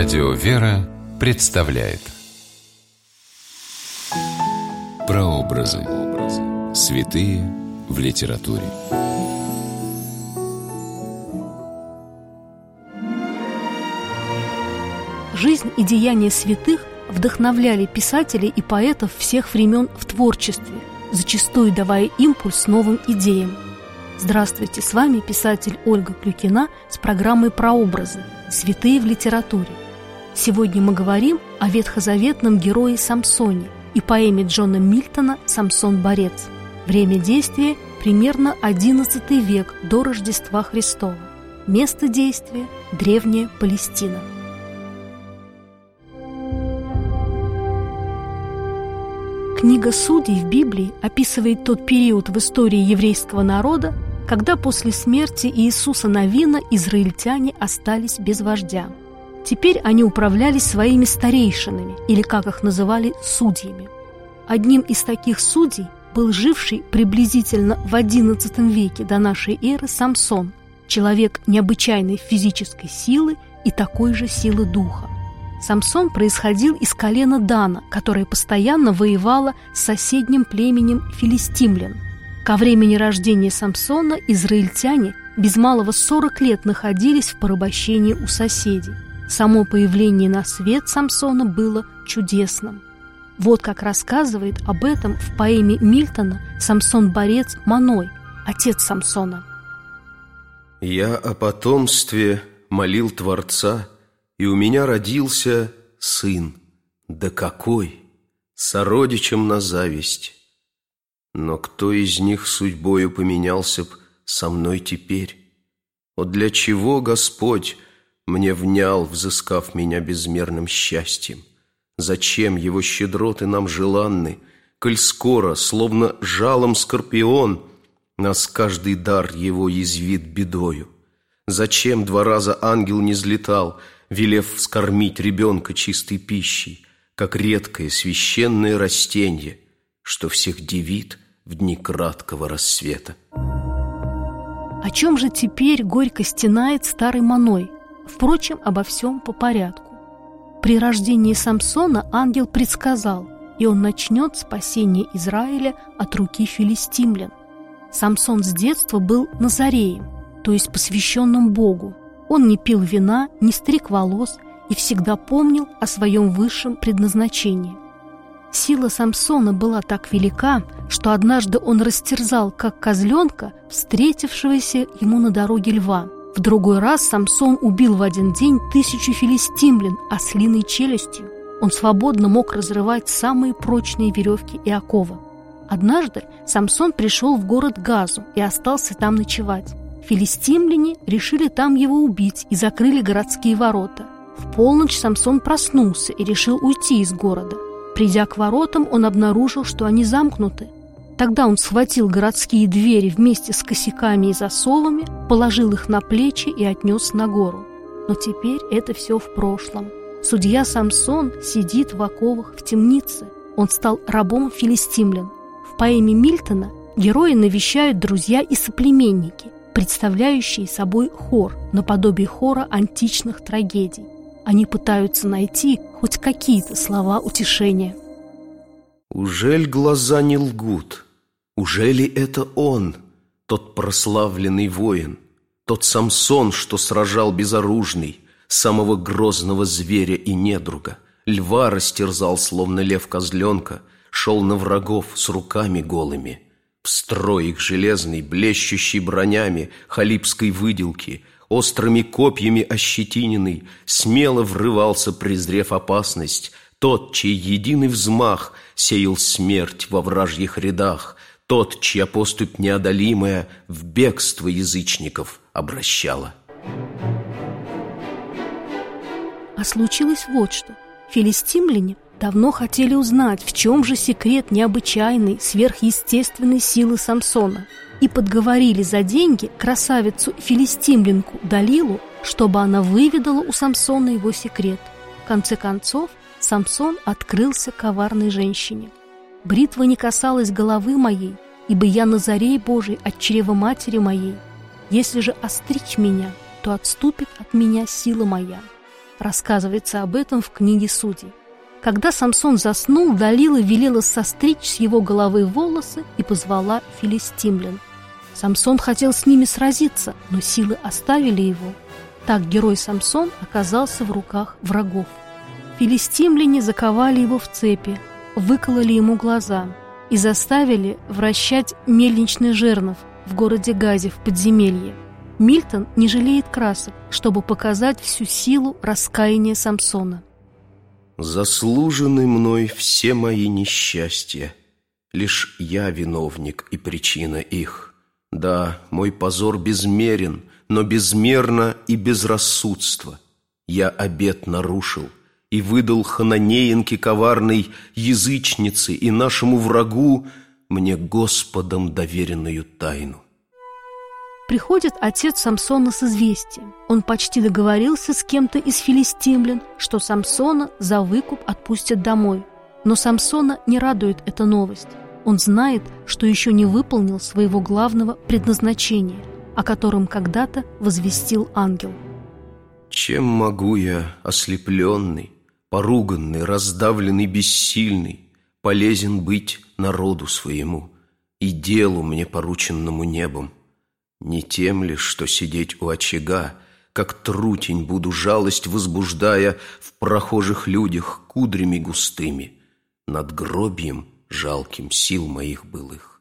Радио «Вера» представляет Прообразы. Святые в литературе. Жизнь и деяния святых вдохновляли писателей и поэтов всех времен в творчестве, зачастую давая импульс новым идеям. Здравствуйте, с вами писатель Ольга Клюкина с программой «Прообразы. Святые в литературе». Сегодня мы говорим о ветхозаветном герое Самсоне и поэме Джона Мильтона «Самсон-борец». Время действия – примерно XI век до Рождества Христова. Место действия – древняя Палестина. Книга Судей в Библии описывает тот период в истории еврейского народа, когда после смерти Иисуса Навина израильтяне остались без вождя. Теперь они управляли своими старейшинами, или, как их называли, судьями. Одним из таких судей был живший приблизительно в XI веке до нашей эры Самсон, человек необычайной физической силы и такой же силы духа. Самсон происходил из колена Дана, которое постоянно воевало с соседним племенем филистимлян. Ко времени рождения Самсона израильтяне без малого 40 лет находились в порабощении у соседей. Само появление на свет Самсона было чудесным. Вот как рассказывает об этом в поэме Мильтона Самсон-борец Маной, отец Самсона. «Я о потомстве молил Творца – и у меня родился сын. Да какой! Сородичем на зависть. Но кто из них судьбою поменялся б со мной теперь? Вот для чего Господь мне внял, взыскав меня безмерным счастьем? Зачем его щедроты нам желанны, Коль скоро, словно жалом скорпион, Нас каждый дар его язвит бедою? Зачем два раза ангел не взлетал, велев вскормить ребенка чистой пищей, как редкое священное растение, что всех дивит в дни краткого рассвета. О чем же теперь горько стенает старый Маной? Впрочем, обо всем по порядку. При рождении Самсона ангел предсказал, и он начнет спасение Израиля от руки филистимлян. Самсон с детства был Назареем, то есть посвященным Богу, он не пил вина, не стриг волос и всегда помнил о своем высшем предназначении. Сила Самсона была так велика, что однажды он растерзал, как козленка, встретившегося ему на дороге льва. В другой раз Самсон убил в один день тысячу филистимлян ослиной челюстью. Он свободно мог разрывать самые прочные веревки и оковы. Однажды Самсон пришел в город Газу и остался там ночевать. Филистимляне решили там его убить и закрыли городские ворота. В полночь Самсон проснулся и решил уйти из города. Придя к воротам, он обнаружил, что они замкнуты. Тогда он схватил городские двери вместе с косяками и засовами, положил их на плечи и отнес на гору. Но теперь это все в прошлом. Судья Самсон сидит в оковах в темнице. Он стал рабом филистимлян. В поэме Мильтона герои навещают друзья и соплеменники представляющие собой хор, наподобие хора античных трагедий. Они пытаются найти хоть какие-то слова утешения. Ужель глаза не лгут? Ужели это он, тот прославленный воин, тот Самсон, что сражал безоружный, самого грозного зверя и недруга, льва растерзал, словно лев козленка, шел на врагов с руками голыми – Строй их железный, блещущий бронями халипской выделки, острыми копьями ощетиненный, смело врывался, презрев опасность, тот, чей единый взмах сеял смерть во вражьих рядах, тот, чья поступь неодолимая в бегство язычников обращала. А случилось вот что. Филистимляне – давно хотели узнать, в чем же секрет необычайной, сверхъестественной силы Самсона, и подговорили за деньги красавицу-филистимлянку Далилу, чтобы она выведала у Самсона его секрет. В конце концов, Самсон открылся коварной женщине. «Бритва не касалась головы моей, ибо я Назарей Божий от чрева матери моей. Если же остричь меня, то отступит от меня сила моя». рассказывается об этом в книге Судей. Когда Самсон заснул, Далила велела состричь с его головы волосы и позвала филистимлян. Самсон хотел с ними сразиться, но силы оставили его. Так герой Самсон оказался в руках врагов. Филистимляне заковали его в цепи, выкололи ему глаза и заставили вращать мельничный жернов в городе Газе в подземелье. Мильтон не жалеет красок, чтобы показать всю силу раскаяния Самсона. Заслужены мной все мои несчастья. Лишь я виновник и причина их. Да, мой позор безмерен, но безмерно и безрассудство. Я обет нарушил и выдал хананеенке коварной язычнице и нашему врагу мне Господом доверенную тайну. Приходит отец Самсона с известием. Он почти договорился с кем-то из филистимлян, что Самсона за выкуп отпустят домой. Но Самсона не радует эта новость. Он знает, что еще не выполнил своего главного предназначения, о котором когда-то возвестил ангел. «Чем могу я, ослепленный, поруганный, раздавленный, бессильный, полезен быть народу своему и делу мне порученному небом?» Не тем ли, что сидеть у очага, Как трутень буду жалость возбуждая В прохожих людях кудрями густыми, Над гробием жалким сил моих былых.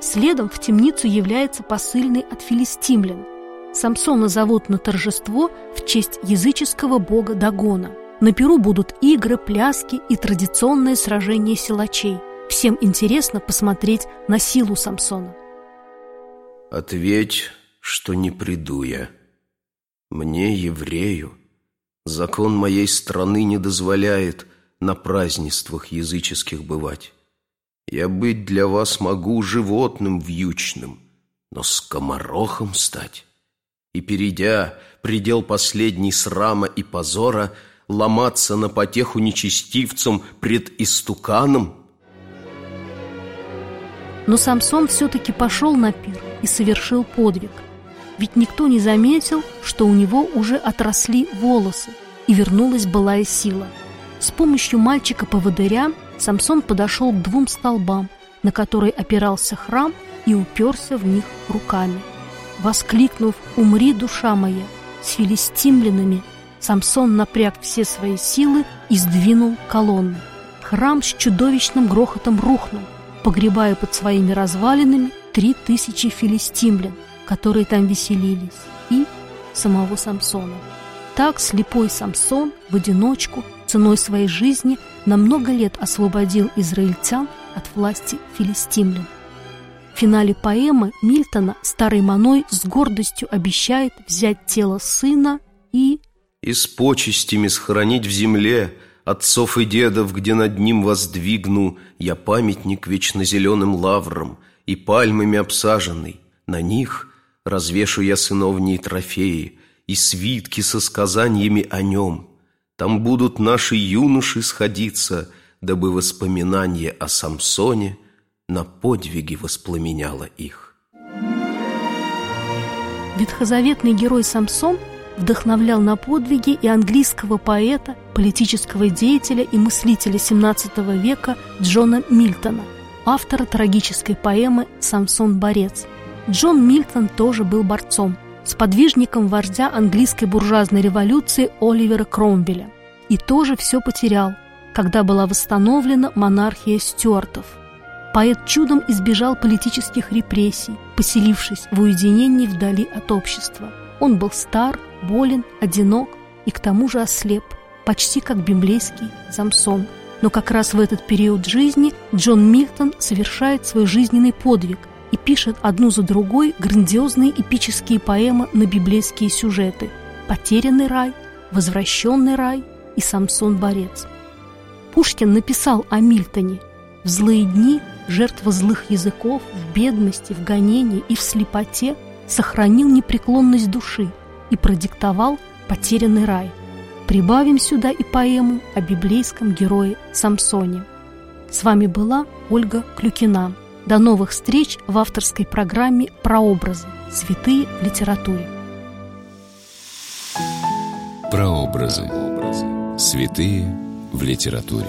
Следом в темницу является посыльный от филистимлян. Самсона зовут на торжество в честь языческого бога Дагона. На Перу будут игры, пляски и традиционное сражение силачей. Всем интересно посмотреть на силу Самсона. Ответь, что не приду я. Мне, еврею, закон моей страны не дозволяет на празднествах языческих бывать. Я быть для вас могу животным вьючным, но скоморохом стать. И, перейдя предел последний срама и позора, ломаться на потеху нечестивцам пред истуканом — но Самсон все-таки пошел на пир и совершил подвиг. Ведь никто не заметил, что у него уже отросли волосы, и вернулась былая сила. С помощью мальчика-поводыря Самсон подошел к двум столбам, на которые опирался храм, и уперся в них руками. Воскликнув «Умри, душа моя!» с филистимлянами, Самсон напряг все свои силы и сдвинул колонны. Храм с чудовищным грохотом рухнул – погребая под своими развалинами три тысячи филистимлян, которые там веселились, и самого Самсона. Так слепой Самсон в одиночку ценой своей жизни на много лет освободил израильтян от власти филистимлян. В финале поэмы Мильтона старый Маной с гордостью обещает взять тело сына и... «И с почестями схоронить в земле, Отцов и дедов, где над ним воздвигну Я памятник вечно зеленым лаврам И пальмами обсаженный. На них развешу я сыновние трофеи И свитки со сказаниями о нем. Там будут наши юноши сходиться, Дабы воспоминание о Самсоне На подвиги воспламеняло их. Ветхозаветный герой Самсон – вдохновлял на подвиги и английского поэта, политического деятеля и мыслителя XVII века Джона Мильтона, автора трагической поэмы «Самсон Борец». Джон Мильтон тоже был борцом, сподвижником вождя английской буржуазной революции Оливера Кромвеля. И тоже все потерял, когда была восстановлена монархия Стюартов. Поэт чудом избежал политических репрессий, поселившись в уединении вдали от общества. Он был стар, болен, одинок и к тому же ослеп, почти как библейский Самсон. Но как раз в этот период жизни Джон Мильтон совершает свой жизненный подвиг и пишет одну за другой грандиозные эпические поэмы на библейские сюжеты «Потерянный рай», «Возвращенный рай» и «Самсон-борец». Пушкин написал о Мильтоне «В злые дни жертва злых языков, в бедности, в гонении и в слепоте сохранил непреклонность души, и продиктовал «Потерянный рай». Прибавим сюда и поэму о библейском герое Самсоне. С вами была Ольга Клюкина. До новых встреч в авторской программе «Прообразы. Святые в литературе». Прообразы. Святые в литературе.